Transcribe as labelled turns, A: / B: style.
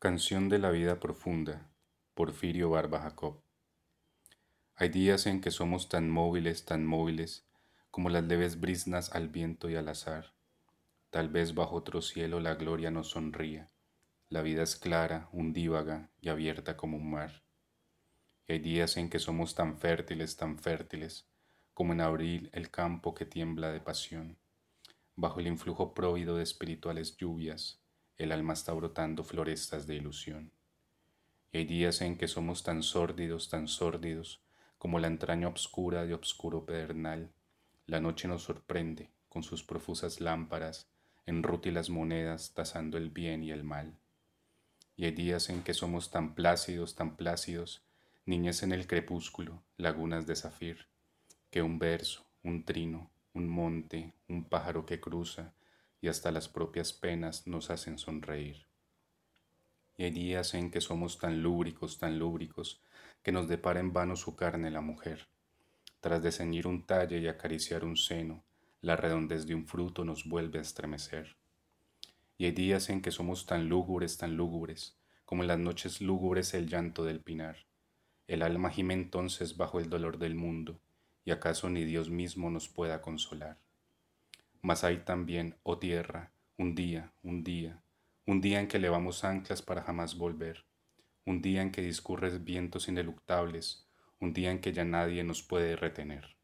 A: Canción de la vida profunda, Porfirio Barba Jacob. Hay días en que somos tan móviles, tan móviles, como las leves brisnas al viento y al azar. Tal vez bajo otro cielo la gloria nos sonría. La vida es clara, undívaga y abierta como un mar. Y hay días en que somos tan fértiles, tan fértiles, como en abril el campo que tiembla de pasión, bajo el influjo próvido de espirituales lluvias el alma está brotando florestas de ilusión. Y hay días en que somos tan sórdidos, tan sórdidos, como la entraña obscura de obscuro pedernal. La noche nos sorprende con sus profusas lámparas, en rútilas monedas tasando el bien y el mal. Y hay días en que somos tan plácidos, tan plácidos, niñez en el crepúsculo, lagunas de zafir, que un verso, un trino, un monte, un pájaro que cruza, y hasta las propias penas nos hacen sonreír. Y hay días en que somos tan lúbricos, tan lúbricos, que nos depara en vano su carne la mujer. Tras de ceñir un talle y acariciar un seno, la redondez de un fruto nos vuelve a estremecer. Y hay días en que somos tan lúgubres, tan lúgubres, como en las noches lúgubres el llanto del pinar. El alma gime entonces bajo el dolor del mundo, y acaso ni Dios mismo nos pueda consolar. Mas hay también, oh tierra, un día, un día, un día en que levamos anclas para jamás volver, un día en que discurres vientos ineluctables, un día en que ya nadie nos puede retener.